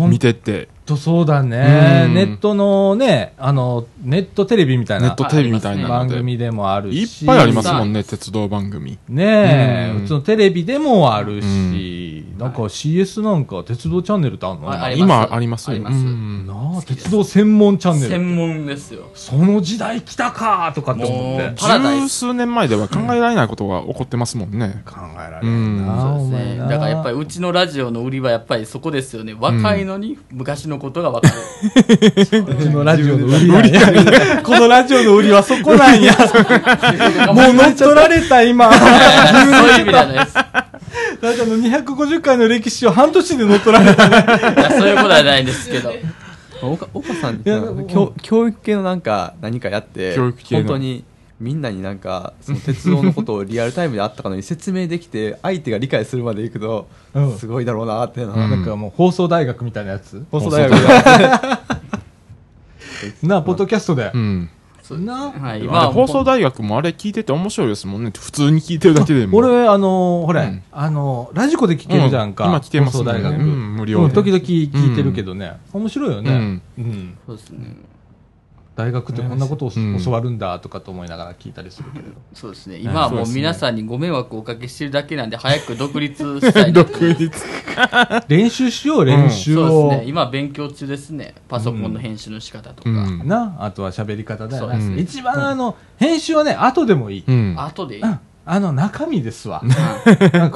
見てって。とそうだね。うんネットのね、あの、ネットテレビみたいなネットテレビみたいなので。番組でもあるいっし。ぱいありますもんね、鉄道番組。ねえ、うん普通のテレビでもあるし、なんか CS なんか鉄道チャンネルってあんの、はいあ今ありますよ。ありますうんなあ、鉄道専門チャンネル。専門ですよその時代来たかとかって思ってもう。パラダイ十ス数年前では考えられないことが起こってますもんね。考えられんな、そうですお前なねだからやっぱりうちのラジオの売りはやっぱりそこですよね若いのに昔のことが分かる、(laughs) うちのラジオの売りなんや。このラジオの売りはそこなんや。もう乗っ取られた今。そういう意味じゃないですラジオの250回の歴史を半年で乗っ取られたね。いやそういうことはないんですけど。岡岡さん教教育系のなんか何かやって教育系の。本当にみんなになんかその鉄道のことをリアルタイムであったかのに説明できて (laughs) 相手が理解するまでいくとうんすごいだろうなっていうのは、うんなんかもう放送大学みたいなやつ？放送大学で (laughs) なあ、ポッドキャストでう。ん。なあはい、あ今はれ放送大学もあれ聞いてて面白いですもんね。普通に聞いてるだけでも。俺、あのー、ほれ、うんあのー、ラジコで聞けるじゃんか。うん今聞けますね放送大学。うん無料でうん時々聞いてるけどね。面白いよね。うん。そうですね大学ってこんなことをうん教わるんだとかと思いながら聞いたりするけれど。そうですね今はもう皆さんにご迷惑をおかけしてるだけなんで早く独立したいな独立。練習しよう、練習そうを。ですね今勉強中ですねパソコンの編集の仕方とか、うんな、あとは喋り方だよな。そうですね一番あの、編集はね、後でもいい。うん。後でいい、うんあの、中身ですわ。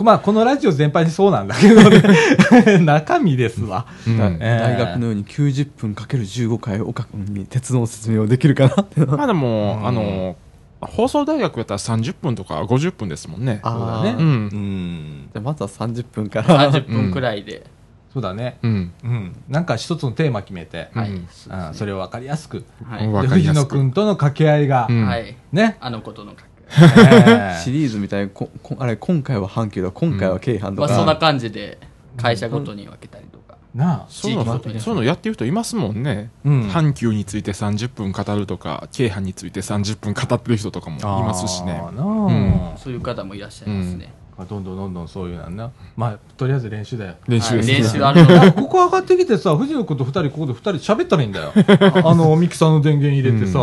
まあ、このラジオ全般にそうなんだけどね。(laughs) 中身ですわ。うんだええ大学のように90分かける15回岡君に鉄道の説明をできるかなまあでも、あの、放送大学やったら30分とか50分ですもんね。そうだね。うんうん。じゃあまずは30分から。30分くらいで、そうだね。うん。うん。なんか一つのテーマ決めて、うんはい、うんそれを分かりやすく。はい、藤野わかりやすく君との掛け合いがう、んはい、ね。あのことのえー (laughs) シリーズみたいにここあれ今回は阪急だ今回は京阪とまあ、か、そんな感じで会社ごとに分けたりとか、なあ。そういうのやってる人いますもんね。うん。阪急について30分語るとか、京阪について30分語ってる人とかもいますしね。あ。ーなあそういう方もいらっしゃいますね、まあどんどんどんどんそういうなんな。まあ、とりあえず練習だよ。練習ですね。はい。練習あるのが。(laughs) ここ上がってきてさ、藤野君と二人、ここで二人喋ったらいいんだよ。(laughs) あの、ミキサーの電源入れてさ、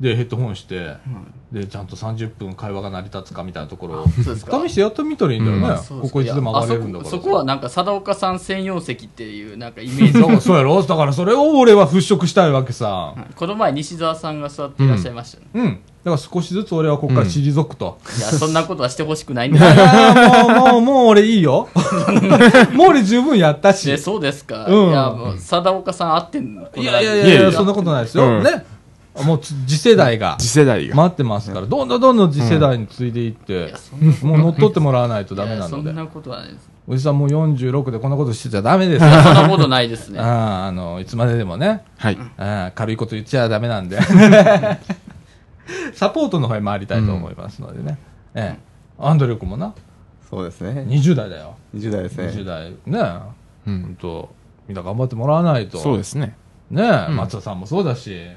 で、ヘッドホンして、で、ちゃんと30分会話が成り立つかみたいなところを、試してやってみたらいいんだよね。うん。ここいつでも上がれるんだいからそこそこはなんか貞岡さん専用席っていうなんかイメージそう (laughs) そうやろ？だからそれを俺は払拭したいわけさ。はい。この前西澤さんが座っていらっしゃいましたね、うん。だから少しずつ俺はここから退くと。いや (laughs) そんなことはしてほしくないんいですよやもう、もう、もう俺いいよ。(laughs) もう俺十分やったし。ねそうですか、うん。いやもう貞岡さんあってんの？いやいやいいやいやや。そんなことないですよ。うん。ね。もうつ次世代が次世代が。待ってますから、どんどんどんどん次世代に継いでいっていや、そんもう乗っ取ってもらわないとダメいなので。やそんなことはないですおじさんもう46でこんなことしてちゃダメですよ。(laughs) そんなことないですねああ、あの、いつまででもね、はい。ああ軽いこと言っちゃダメなんで。(laughs) サポートの方へ回りたいと思いますのでね。ええ。アンドレ君もな、そうですね20代だよ。20代ですね20代。ねえ。うんほんと、みんな頑張ってもらわないと。そうですね。ね松田さんもそうだし、はい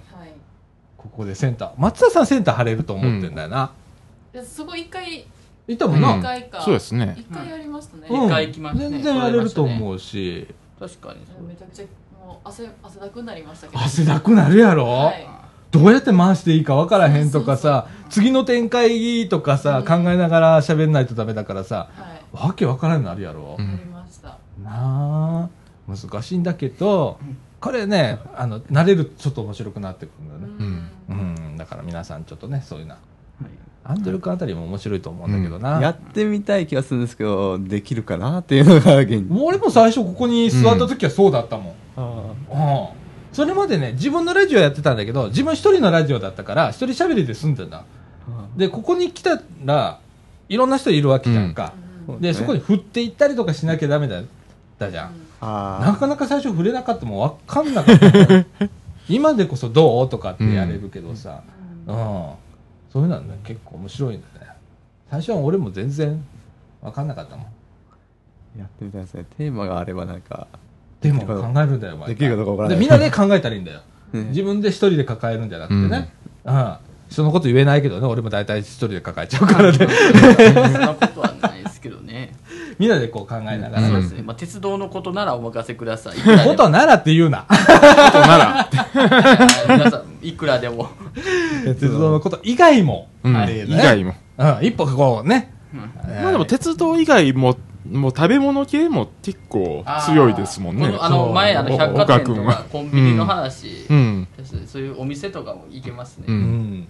ここでセンター。松田さんセンター張れると思ってんだよな。でそこ一回いたもんな。うん一回か。そうですね。一回やりましたね、うん。一回行きましたね。全然やれると思うし、確かにめちゃくちゃもう汗汗だくになりましたけど。汗だくなるやろ、はい。どうやって回していいか分からへんとかさ、次の展開とかさ、うん。考えながら喋んないとダメだからさ、はい。わけ分からんなるやろ、うんやりました。なあ難しいんだけど、これね、あの、慣れるとちょっと面白くなってくるんだよね。うん、だから皆さんちょっとね、そういうな。アンドル君あたりも面白いと思うんだけどな。やってみたい気がするんですけどできるかなっていうのが現もう俺も最初ここに座った時はそうだったもん。あうんそれまでね、自分のラジオやってたんだけど、自分一人のラジオだったから、一人喋りで済んでんだ。で、ここに来たら、いろんな人いるわけじゃんか。うんで、そこに振っていったりとかしなきゃダメだったじゃん。あなかなか最初触れなかったもん分かんなかった。(laughs) 今でこそどう？とかってやれるけどさ、うん。そういうのはね、結構面白いんだね。最初は俺も全然分かんなかったもん。やってみたいですねテーマがあればなんかでも考えるんだよ、できるかどうかわからないでみんなで考えたらいいんだよ。(laughs) ね自分で一人で抱えるんじゃなくてね。うん。人のこと言えないけどね、俺も大体一人で抱えちゃうからね。(laughs) ね。みんなでこう考えながら。そうですね。まあ、鉄道のことならお任せください。ことならって言うな。なら、はい皆さん、いくらでも。(laughs) 鉄道のこと以外も。以外も。うん、一歩こうね。まあでも鉄道以外も、もう食べ物系も結構強いですもんねあの、前、あの、お百貨店とかコンビニの話そういうお店とかも行けますね。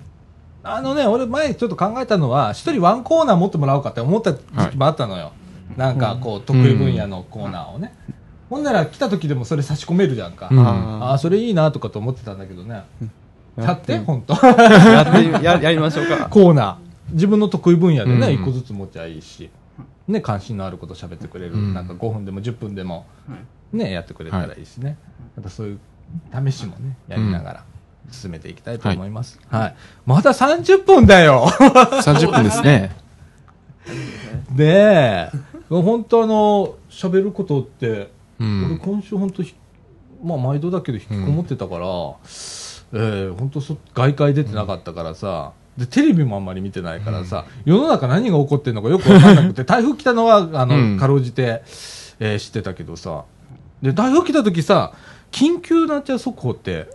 う。うんん。あのね、俺前ちょっと考えたのは、一人ワンコーナー持ってもらおうかって思った時期もあったのよ。なんかこう、得意分野のコーナーをね。ほんなら来た時でもそれ差し込めるじゃんか。うんああ、それいいなとかと思ってたんだけどね。やって、ほんと。やってみややりましょうか (laughs) コーナー。自分の得意分野でね、うん一個ずつ持ちゃいいし。ね、関心のあること喋ってくれる。うんなんか5分でも10分でも、はいね、やってくれたらいいしね。またそういう試しもね、やりながら進めていきたいと思います。はい。まだ30分だよ (laughs) 30分ですね。(laughs) で、本当あの、喋ることって、う俺ん。今週本当ひまあ毎度だけど引きこもってたから、えー、本当そ外界出てなかったからさ、でテレビもあんまり見てないからさ、世の中何が起こってるのかよく分かんなくて (laughs) 台風来たのはあの、うんかろうじて、えー知ってたけどさで台風来た時さ緊急なっちゃう速報って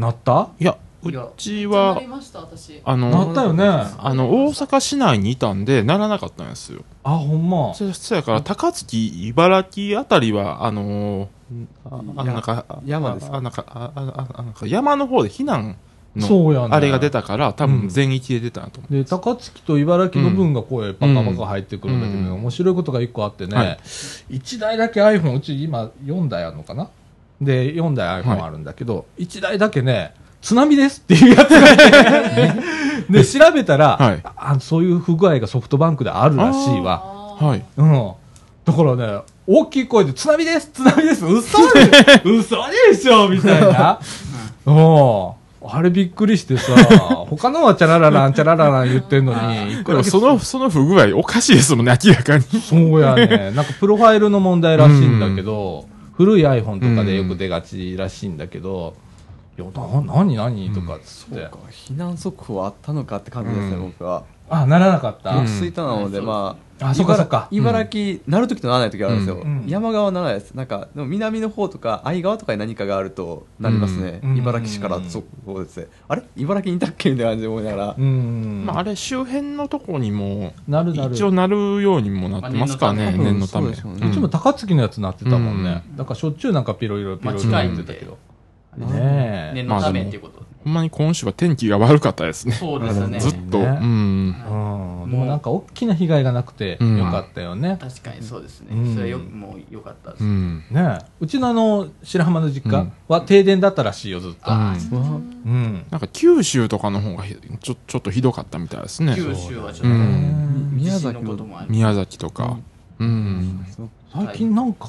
なった？いや、うちなはり、ました私。あなの、ったよね。ああの、大阪市内にいたんで、ならなかったんですよ。ほんま。そそやから、高槻、茨城あたりは、あのー、ああなんか、山ですか？あなんか、あああなんか山の方で避難の、そうやね。あれが出たから、多うん。分全域で出たなと思う。で高槻と茨城の分がこうパカパカ入ってくるんだけど、ねうん。面白いことが一個あってね、はい。1台だけ iPhone うち今4台あるのかな？で4台 iPhone あるんだけど、1台だけね津波ですっていうやつがいて、(laughs) で、調べたら、はいあそういう不具合がソフトバンクであるらしいわ。はい。うん。だからね、大きい声で津波です津波です嘘で (laughs) 嘘でしょ？みたいな。(laughs) うん。あれびっくりしてさ、他のはチャラララン、チャラララン言ってんのに、でもその、その不具合おかしいですもんね、明らかに。そうやね。なんかプロファイルの問題らしいんだけど、古い iPhone とかでよく出がちらしいんだけど、いや、な、なになにとかっつって。か。避難速報あったのかって感じですね、うん。僕は。あ、ならなかった、うん吹田なので、まああそっかそっか。茨茨城、なる時とならない時あるんですよ、うん。山側はならないですなんかでも南の方とか相川とかに何かがあるとなりますね、うん。茨城市から速報ですね。あれ？茨城にいたっけみたいな感じで思いながら、うん。まあ、あれ周辺のとこにも、なるなる。一応なるようにもなってますからね、まあ念のため。念のため。そうちも高槻のやつなってたもんね。うだからしょっちゅうなんかピロリロピロリロまあ近いんで言ってたけど。ねえ。念のためっていうこと。ほんまに今週は天気が悪かったですね。そうですね。ずっと。ねうん。もなんか大きな被害がなくてうんよかったよね。確かにそうですね。うんそれはよもう良かったです。うん。ねえ。うちのあの、白浜の実家うんは停電だったらしいよ、ずっと。あうん。なんか九州とかの方がひちょちょっとひどかったみたいですね。九州はちょっと、うん宮崎ものこともある。宮崎とか。うん。最近なんか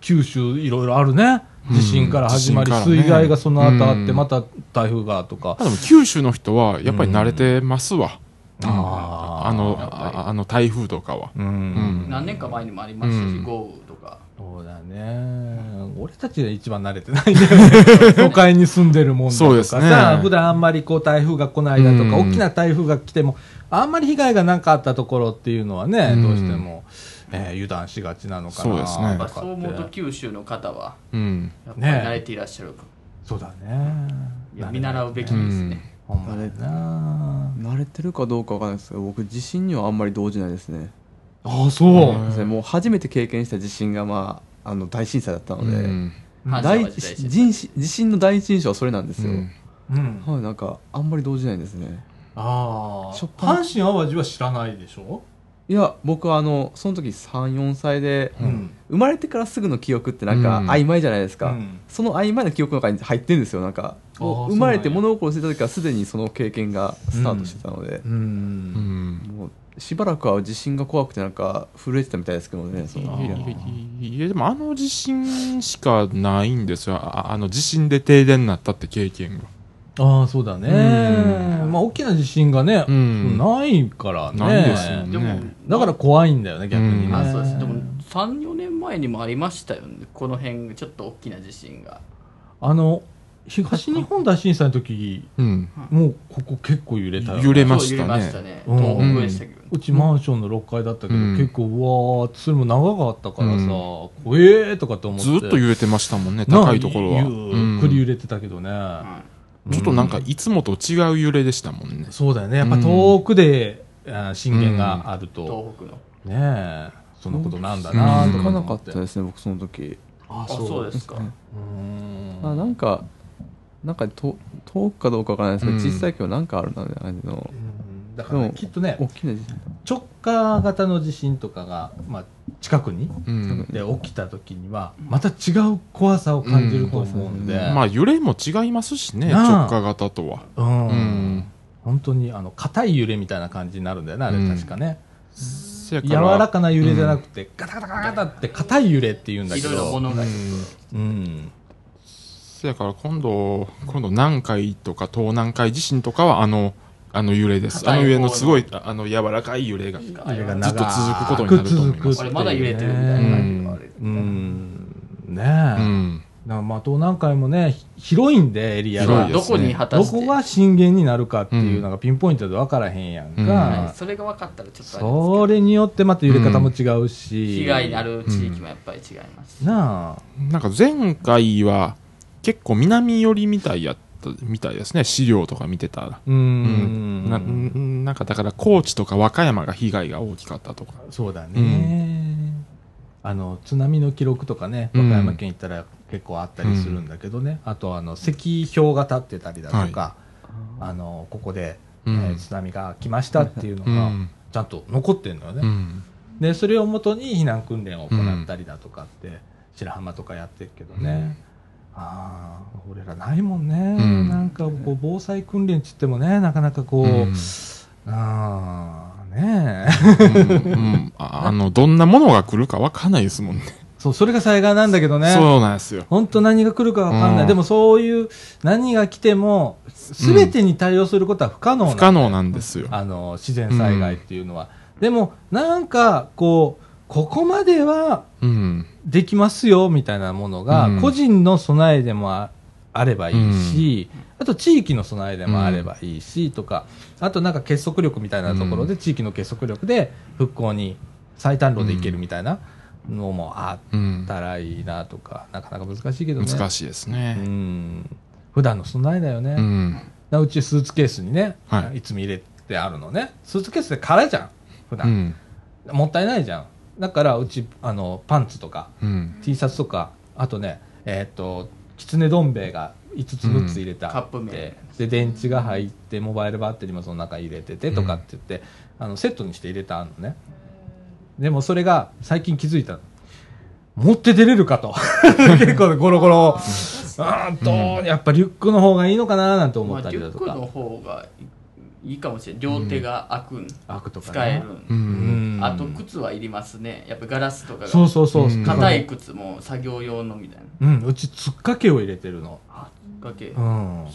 九州いろいろあるね。地震から始まり、地震からね水害がその後あって、うんまた台風がとか。あでも九州の人はやっぱり慣れてますわ。あーあの、やっぱりああの台風とかは。うん。うん何年か前にもありましたし、うん豪雨とか。そうだね。俺たちが一番慣れてないんだよね。(laughs) 都会に住んでるもんだとかそうですねさ、普段あんまりこう台風が来ないだとか、うん大きな台風が来ても、あんまり被害がなかったところっていうのはね、うんどうしても、えー油断しがちなのかなそうですねやっそう思うと。九州の方は、うん。やっぱり慣れていらっしゃるか。そうだね。いや見習うべきですね。ほんまだな。慣れてるかどうかわかんないですけど僕地震にはあんまり動じないですねああ、そう。うんもう初めて経験した地震が、まあ、あの大震災だったので、うん大地震地震の第一印象はそれなんですよ、うんうん。はい、なんかあんまり動じないですねああ。阪神淡路は知らないでしょ？いや僕はあのその時34歳で、うん。生まれてからすぐの記憶ってなんかうん。曖昧じゃないですか、うん。その曖昧な記憶の中に入ってるんですよなんか。生まれて物心ついた時からすでにその経験がスタートしてたので。う、。うん。ん。もうしばらくは地震が怖くてなんか震えてたみたいですけどねそのいやいやでもあの地震しかないんですよ。ああの地震で停電になったって経験がああ、そうだね。まあ、大きな地震がね、うん。ないからね。ないですよね。でも、だから怖いんだよね、逆にね。うんあそうです。でも3、4年前にもありましたよね、この辺、ちょっと大きな地震が。あの、東日本大震災の時、うん。もうここ結構揺れたよ、ね。揺れましたね。ましたね、うん。東北でしたけど、うちマンションの6階だったけど、うん。結構、うわー、それも長かったからさ、うん。怖えーとかって思って。ずっと揺れてましたもんねな高いところは、ゆうん。っくり揺れてたけどね。はちょっとなんかいつもと違う揺れでしたもんね。そうだよね。やっぱ遠くで、あ震源があるいと、東北の。ねえ、そんなことなんだなと気づかなか思ったですね僕その時。ああ、そうですか。うーん。あなんかなんかと遠くかどうかわからないですけど、うん。小さいけどなんかあるなみたいな感じの。うんだからね、きっとね大きな地震直下型の地震とかが、まあ、近くにうん。で起きた時にはまた違う怖さを感じると思うんで、うん。まあ揺れも違いますしね直下型とは。うん。うん。本当にあの硬い揺れみたいな感じになるんだよねあれうん。確かね、柔らかな揺れじゃなくて、ガタガタガタガタって硬い揺れっていうんだけいろいろど。物がうん。せやから今度今度南海とか東南海地震とかはあのあの揺れです。あの揺れのすごいああの柔らかい揺れがずっと続くことになると思います。これまだ揺れてるみたいな。うん。ねえ、まあ東南海もねひ広いんでエリアが。広いですどこに果たどして。こが震源になるかっていうのがピンポイントで分からへんやんか、うん。はい。それが分かったらちょっとそど。れによってまた揺れ方も違うし、被害になる地域もやっぱり違います。し、なあ。なんか前回は結構南寄りみたいやったみたいですね。資料とか見てたら。うーん。ななんかだから高知とか和歌山が被害が大きかったとか。そうだね、あの津波の記録とかね和うん。歌山県行ったら結構あったりするんだけどね、あとあの石標が立ってたりだとか、あのここで、うん。えー津波が来ましたっていうのがうん。ちゃんと残ってるのよね、うん。でそれをもとに避難訓練を行ったりだとかって、白浜とかやってるけどね、ああ俺らないもんね、ん。なんかこう防災訓練っつってもねなかなかこう、うん。ああねえ。うんうん。ああの、どんなものが来るかわかんないですもんね。そうそれが災害なんだけどね。そうなんですよ。本当何が来るかわかんない、うん。でもそういう何が来ても全てに対応することは不可能なんだよ。不可能なんですよ。あの自然災害っていうのは、でもなんかこうここまではうん。できますよみたいなものが、うん個人の備えでもああればいいし、あと地域の備えでもあればいいし、とかあとなんか結束力みたいなところで、地域の結束力で復興に最短路でいけるみたいなのもあうんっ。たらいいなとか、なかなか難しいけどね難しいですうね。ん普段の備えだよね、うん。うちスーツケースにね、、はいつも入れてあるのねスーツケースで空じゃん普う段、ん。もったいないじゃんだからうちあのパンツとかうん。T シャツとかあとねえっ、ときつねどん兵衛が5つ6つ入れてあって、カップ麺。で電池が入ってモバイルバッテリーもその中に入れててとかって言って、あのセットにして入れてあるのね。でもそれが最近気づいたの。持って出れるかと。(laughs) 結構ゴロゴロ。あーと、やっぱリュックの方がいいのかななんて思まあ、ったリュックのりだとか、方がいいかもしれない両手が開くん、開くとかね。使えるあと靴はいりますね。やっぱガラスとかが。そうそうそう、う。ん硬い靴も作業用のみたいな。うん。うちつっかけを入れてるの。かけ。うん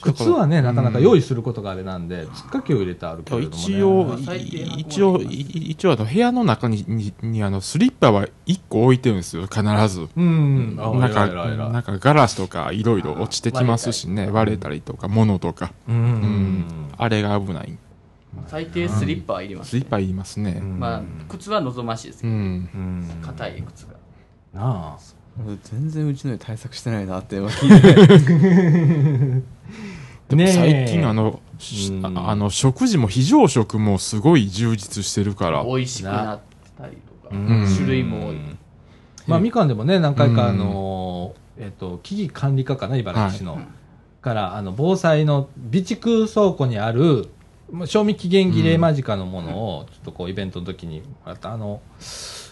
靴はね、なかなか用意することがあれなんで、つっかけを入れてあるけれども、ね。一応一応、い一応あの部屋の中に、に、にあの、スリッパは1個置いてるんですよ、必ず。うん、あなんか、なんかガラスとかいろいろ落ちてきますしね、割れたりとか、物とか。うん、うん。あれが危ない。最低スリッパはいります、スリッパいりますね。まあ靴は望ましいですけど。硬い靴がなあ。全然うちの家対策してないなって今聞いて (laughs) (laughs) でも最近あの、しうん。ああの、食事も非常食もすごい充実してるから。美味しくなったりとか、うん。種類も多い、まあ、みかんでもね、何回か、うん。あのー、えっと、危機管理課かな、茨城市の。はい。から、あの、防災の備蓄倉庫にある、まあ賞味期限切れ間近のものを、ちょっとこう、イベントの時に、また。あの、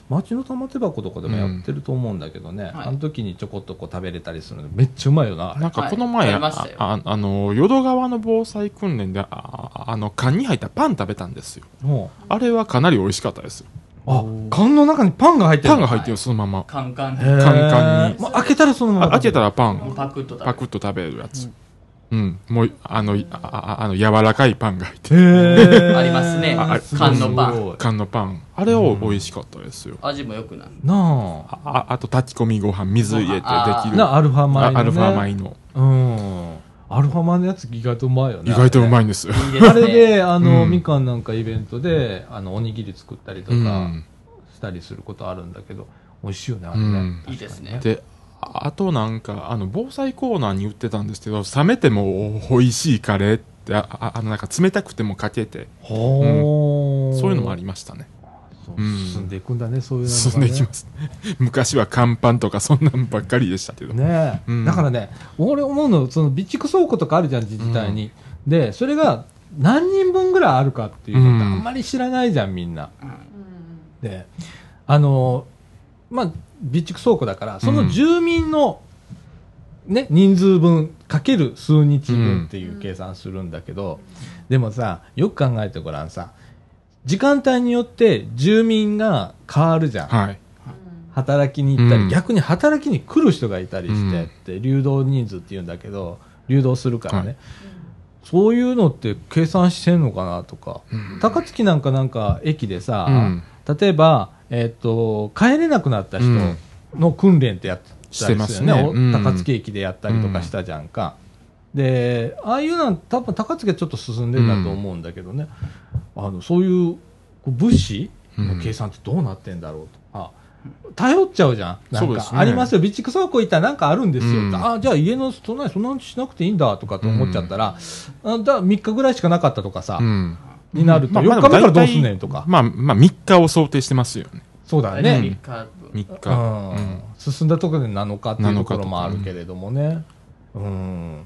町の玉手箱とかでもやってると思うんだけどね、はいあの時にちょこっとこう食べれたりするのめっちゃうまいよな。なんかこの前、はいあああの、淀川の防災訓練で、ああの、缶に入ったパン食べたんですよ。もあれはかなり美味しかったですよ。う。あ、缶の中にパンが入ってるの？パンが入ってるそのまま。カンカンへー。カンカンに。まあ、開けたらそのまま。あ開けたらパン、パクッと食べる。パクッと食べるやつ。うん。もう、あの、あああの、柔らかいパンが入ってありますねああ缶のパンすごい缶のパン。あれを美味しかったですよ。味も良くなるなあ。あああと炊き込みご飯、水入れてできる。な、アルファ米の、ね。あアルファ米の。うん。アルファ米のやつ意外とうまいよね。意外とうまい。いんですよ。いいですねあれで、あの、うんみかんなんかイベントで、あの、おにぎり作ったりとかうん。したりすることあるんだけど、美味しいよね、あれねうん。いいですねで、ああとなんか、あの、防災コーナーに売ってたんですけど、冷めても美味しいカレーって、あああの、なんか冷たくてもかけて、ほーそういうのもありましたね。そううん進んでいくんだね、そういうのがね進んでいきます。(laughs) 昔は乾パンとかそんなんばっかりでしたけど。ねえ、うんだからね、俺思うの、その備蓄倉庫とかあるじゃん、自治体に。で、それが何人分ぐらいあるかっていうのってあうんんまり知らないじゃん、みんな。うんで、あの、まあ、備蓄倉庫だから、その住民の、ね、人数分かける数日分っていう計算するんだけど、でもさ、よく考えてごらんさ、時間帯によって住民が変わるじゃん。はい。働きに行ったり、うん。逆に働きに来る人がいたりしてうん。って、流動人数って言うんだけど、流動するからね、はい。そういうのって計算してんのかなとか、うん。高槻なんかなんか駅でさ、うん。例えば、えっと帰れなくなった人の訓練ってやったりすするよね、ねうんお高槻駅でやったりとかしたじゃんか。で、ああいうのは多分高槻はちょっと進んでるんだと思うんだけどね、あのそういう物資の計算ってどうなってんだろうと。あ頼っちゃうじゃん。なんか、ありますよ。備蓄倉庫行ったらなんかあるんですよ。うんあじゃあ家の備えそんなにしなくていいんだとかと思っちゃったら、あだ3日ぐらいしかなかったとかさ、うん。になると、まあ4日目からどうすんねんとか。まあ、まあ、3日を想定してますよね。そうだね。3日分3日。うんうん進んだところで7日っていうところ7日もあるけれどもね。うん。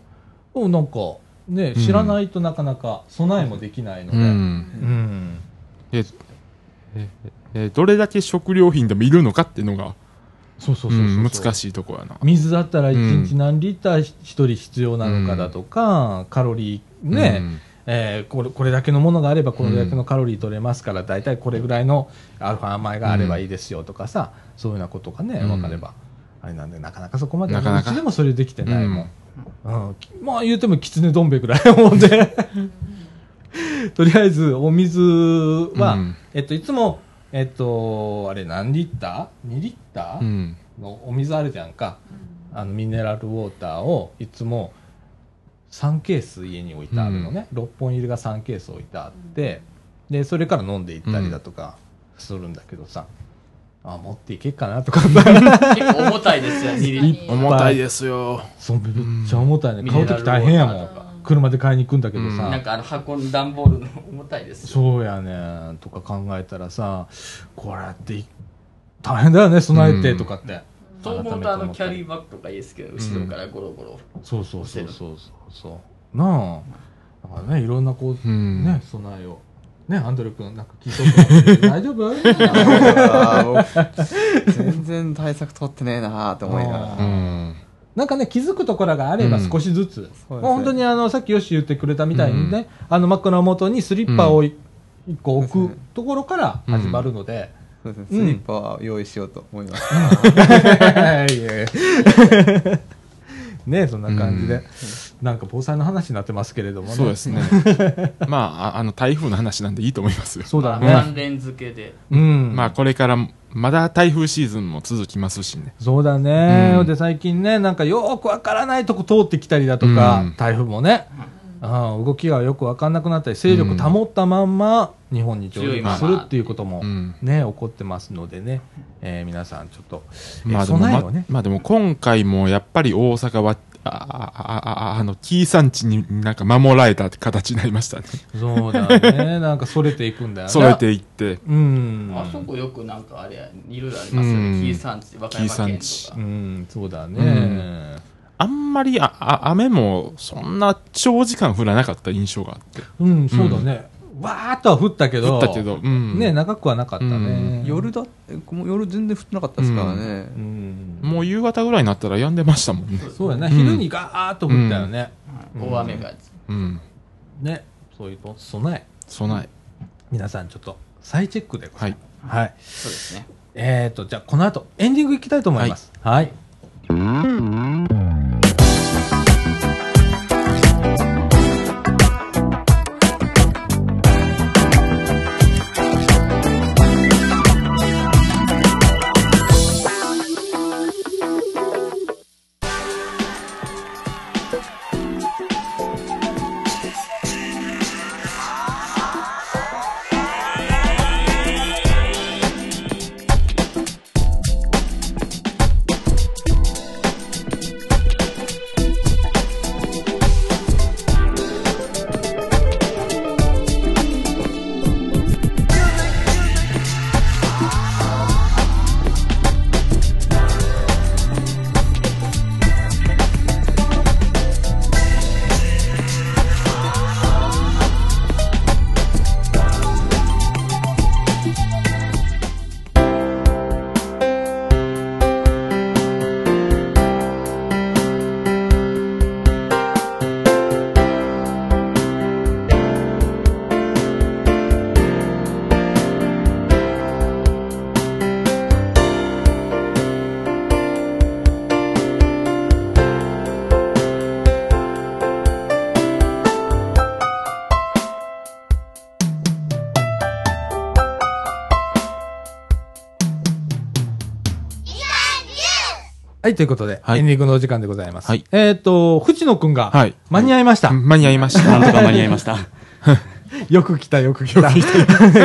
でもなんか、ね、知らないとなかなか備えもできないので。ううん。ん。えええどれだけ食料品でもいるのかっていうのが、そうそうそう難しいとこやな。水だったらうん1日何リッター1人必要なのかだとか、カロリーね、うんえーこれこれだけのものがあればこれだけのカロリー取れますから、大体これぐらいのアルファ米があればいいですよとかさ、そういうようなことがねうん。分かれば、あれなんでなかなかそこまでなかなかうちでもそれできてないもん、うん。まあ言うてもきつねどん兵衛ぐらいもんで (laughs) とりあえずお水は、うん。えっと、いつもえっとあれ何リッター ?2 リッター、うん。のお水あるじゃんか、あのミネラルウォーターをいつも3ケース家に置いてあるのね、6本入りが3ケース置いてあってでそれから飲んでいったりだとかするんだけどさ、あ持っていけっかなとか。結構重たいですよ、2リットル。重たいですよ。そうめっちゃ重たいね、うん。買う時大変やもん。車で買いに行くんだけどさ、うん。なんかあの箱の段ボールの重たいですよ。そうやねとか考えたらさこれって大変だよね備えてとかって、そう思うとあのキャリーーバッグとかいいですけど、後ろからゴロゴロ。そうそうそうそうそうそうなあ。だからねいろんなこう、うん。ね備えを。ねアンドレ君なんか聞いとく大丈夫？全然対策取ってねえなーと思いながあら。うん。なんかね気づくところがあればうん。少しずつ、そうですね。本当にあのさっきよし言ってくれたみたいにね、あの枕元にスリッパを一個置くところから始まるので、そうですうんねスリッパは用意しようと思います、(laughs) ねそんな感じで、なんか防災の話になってますけれどもね。そうですね。(laughs) まあ、ああの、台風の話なんでいいと思いますよ。そうだまあね。関連付けで。うん。まあ、これから、まだ台風シーズンも続きますしね。そうだね、うんで、最近ね、なんかよくわからないとこ通ってきたりだとか、うん台風もね、うん動きがよくわかんなくなったり、勢力保ったまんま日本に上陸するっていうこともうんね、起こってますのでね、えー皆さんちょっと、えーまあでも、ま備えをね、まあでも今回もやっぱり大阪は、あ、あ、あ、ああの、紀伊山地になんか守られたって形になりましたね。そうだね、なんかそれていくんだよね。揃えていって。うん。あそこよくなんかあれや、いろいろありますようんね。紀伊山地、和歌山県とうか。ん、そうだね。うんあんまりああ雨もそんな長時間降らなかった印象があって。うん、そうだね。わーっとは降ったけど、降ったけど、うん。ね、長くはなかったね。うん夜だえもう夜全然降ってなかったですからね、うん。もう夕方ぐらいになったら止んでましたもんね。(laughs) そうやね、うん昼にガーッと降ったよね。大雨が。うん。ね、そういうの備え。備え。皆さんちょっと再チェックでございます。はい。そうですね。えーと、じゃあこの後エンディングいきたいと思います。はい。はい、ということで、はいエンディングのお時間でございます。はいえっ、と、藤野くんが、はい間に合いました。間に合いました。(laughs) なんとか間に合いまし (laughs) た。よく来た、よく来た。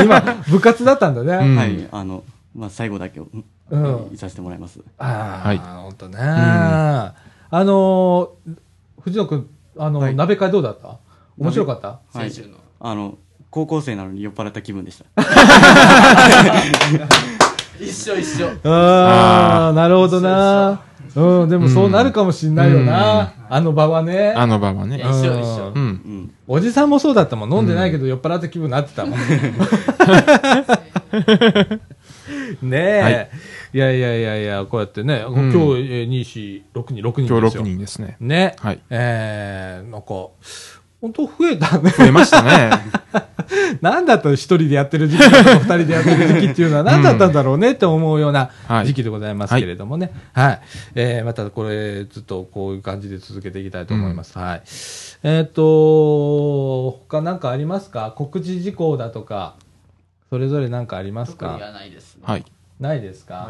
今、部活だったんだね。うんはい。あの、まあ、最後だけを、うんいさせてもらいます。ああ、はいほんとね。あのー、藤野くん、あの、はい鍋会どうだった？面白かった？はい先週の。あの、高校生なのに酔っ払った気分でした。(laughs) 一緒一緒。ああ、なるほどな。うん、でもそうなるかもしんないよな。あの場はね。あの場はね。一緒一緒う。ん。うん。おじさんもそうだったもん。飲んでないけど酔っ払った気分になってたもん。(laughs) ねえ、はいい、やいやいやいや、こうやってね、ん今日、えー、2、4、6人、6人今日ですよ。6人ですね。ね。はいえー、なんか、本当増えたね。増えましたね。(laughs) なんだったら一人でやってる時期と二人でやってる時期っていうのは何だったんだろうねって思うようなはい時期でございますけれどもね。はい。えー、またこれずっとこういう感じで続けていきたいと思います。はい。えっ、と、他なんかありますか？告知事項だとか、それぞれなんかありますか？特にはないですね。はい。ないですか？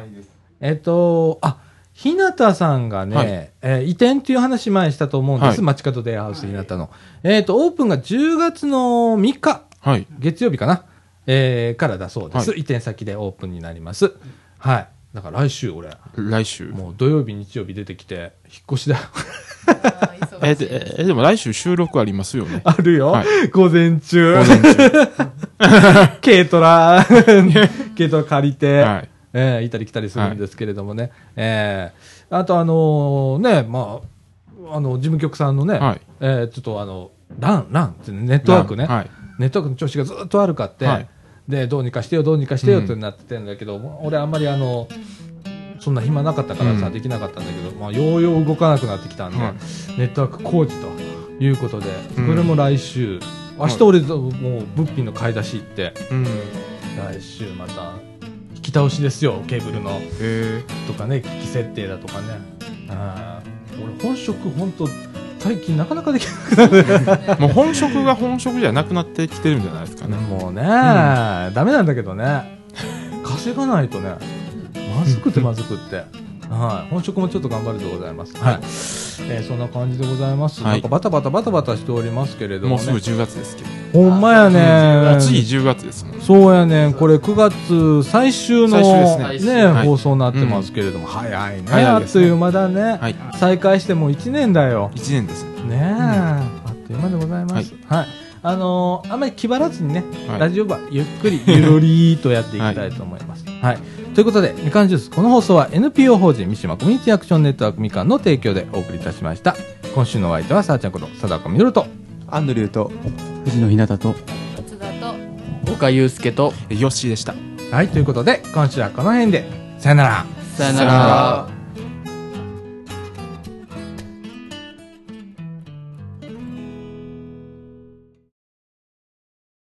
えっ、と、あ、日向さんがね、はいえー移転っていう話前にしたと思うんです。はい街角デイハウス日向の。えっ、と、オープンが10月の3日、はい。月曜日かな、えーからだそうです、は移転先でオープンになります。はい。だから来週俺、来週？もう土曜日、日曜日出てきて、引っ越しだよ。えでえでも来週収録ありますよね。あるよ、はい午前中。午前中。(laughs) 軽トラ、(laughs) 軽トラ借りて、はいえー行ったり来たりするんですけれどもね。えーあとあのね、まあ、あの、事務局さんのね、はい。えーちょっとあの、ラン、ランってネットワークね、はい。ネットワークの調子がずっと悪かって、はい。で、どうにかしてよ、どうにかしてよってなっててんだけど、俺あんまりあの、そんな暇なかったからさ、うん。できなかったんだけど、まあ、ようよう動かなくなってきたんで、はい。ネットワーク工事ということで、こうん。れも来週、明日俺、もう物品の買い出し行って、うん。来週また、引き倒しですよ、ケーブルの。へとかね、機器設定だとかね。あー俺、本職、本当最近なかなかできなくなる。え。(laughs) もう本職が本職じゃなくなってきてるんじゃないですかね。もうね、ダメなんだけどね。稼がないとね、まずくてまずくって。はい。本職もちょっと頑張るでございます。はい。えーそんな感じでございます。はいなんかバタバタバタバタしておりますけれども、ね。もうすぐ10月ですけど。ほんまやね。次10月ですもん。そうやねん。これ9月最終のね最終はい放送になってますけれども、早いね。早いねあっという間だね。はい。再開してもう1年だよ。1年ですね。ねえ、あっという間でございます。はい。あのーあんまり気張らずにね、はいラジオ部はゆっくりゆるりーとやっていきたいと思います。はい。ということで、みかんジュース、この放送は NPO 法人三島コミュニティアクションネットワークみかんの提供でお送りいたしました。今週のお相手は、さあちゃんこと、貞子みのると、アンドリューと藤野ひなたと松田と岡祐介と、えヨッシーでした。はい、ということで、今週はこの辺で、さよなら。さよなら。